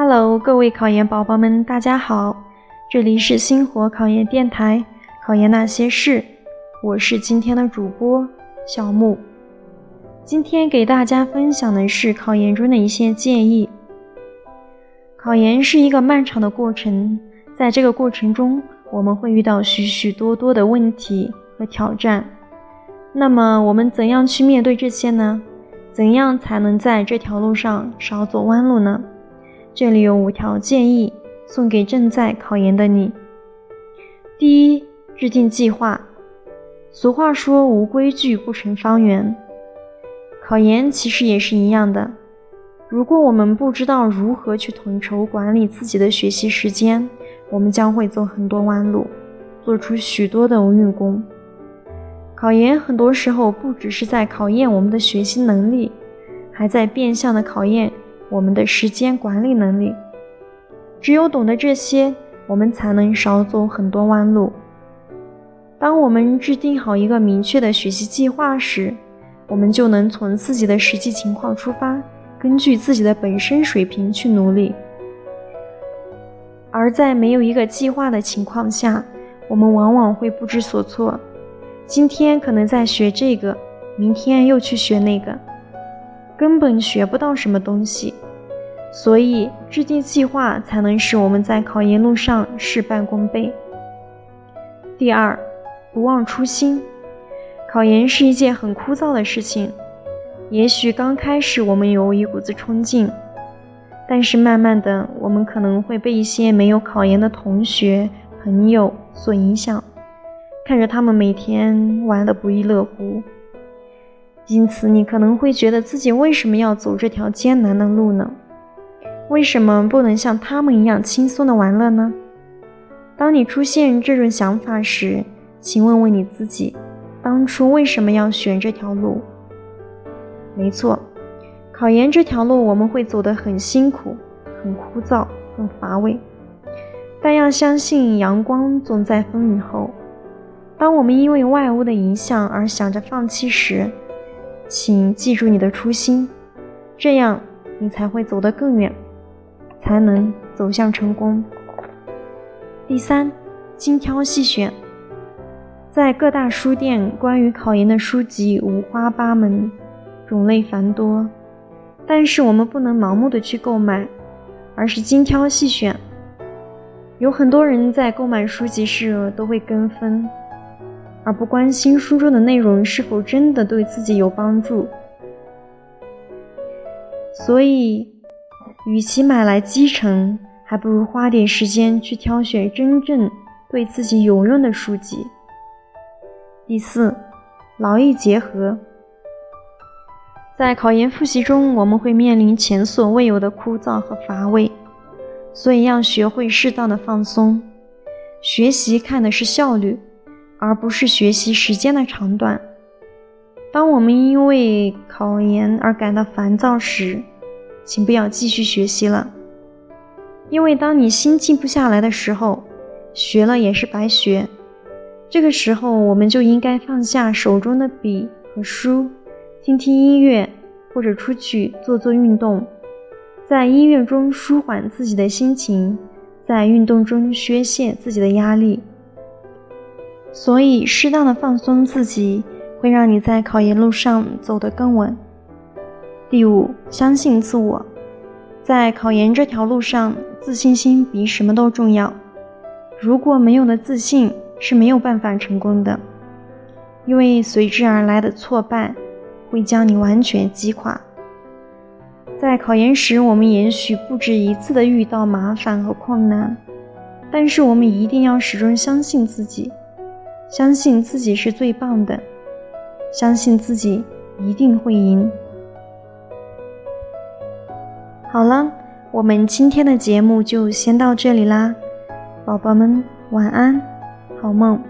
Hello，各位考研宝宝们，大家好，这里是星火考研电台，考研那些事，我是今天的主播小木。今天给大家分享的是考研中的一些建议。考研是一个漫长的过程，在这个过程中，我们会遇到许许多多的问题和挑战。那么，我们怎样去面对这些呢？怎样才能在这条路上少走弯路呢？这里有五条建议送给正在考研的你。第一，制定计划。俗话说：“无规矩不成方圆。”考研其实也是一样的。如果我们不知道如何去统筹管理自己的学习时间，我们将会走很多弯路，做出许多的无用功。考研很多时候不只是在考验我们的学习能力，还在变相的考验我们的时间管理能力。只有懂得这些，我们才能少走很多弯路。当我们制定好一个明确的学习计划时，我们就能从自己的实际情况出发，根据自己的本身水平去努力。而在没有一个计划的情况下，我们往往会不知所措。今天可能在学这个，明天又去学那个，根本学不到什么东西。所以制定计划才能使我们在考研路上事半功倍。第二，不忘初心。考研是一件很枯燥的事情，也许刚开始我们有一股子冲劲，但是慢慢的，我们可能会被一些没有考研的同学、朋友所影响。看着他们每天玩得不亦乐乎，因此你可能会觉得自己为什么要走这条艰难的路呢？为什么不能像他们一样轻松的玩乐呢？当你出现这种想法时，请问问你自己，当初为什么要选这条路？没错，考研这条路我们会走得很辛苦、很枯燥、很乏味，但要相信阳光总在风雨后。当我们因为外物的影响而想着放弃时，请记住你的初心，这样你才会走得更远，才能走向成功。第三，精挑细选。在各大书店，关于考研的书籍五花八门，种类繁多，但是我们不能盲目的去购买，而是精挑细选。有很多人在购买书籍时都会跟风。而不关心书中的内容是否真的对自己有帮助，所以，与其买来积尘，还不如花点时间去挑选真正对自己有用的书籍。第四，劳逸结合。在考研复习中，我们会面临前所未有的枯燥和乏味，所以要学会适当的放松。学习看的是效率。而不是学习时间的长短。当我们因为考研而感到烦躁时，请不要继续学习了，因为当你心静不下来的时候，学了也是白学。这个时候，我们就应该放下手中的笔和书，听听音乐，或者出去做做运动，在音乐中舒缓自己的心情，在运动中宣泄自己的压力。所以，适当的放松自己，会让你在考研路上走得更稳。第五，相信自我，在考研这条路上，自信心比什么都重要。如果没有了自信，是没有办法成功的，因为随之而来的挫败，会将你完全击垮。在考研时，我们也许不止一次的遇到麻烦和困难，但是我们一定要始终相信自己。相信自己是最棒的，相信自己一定会赢。好了，我们今天的节目就先到这里啦，宝宝们晚安，好梦。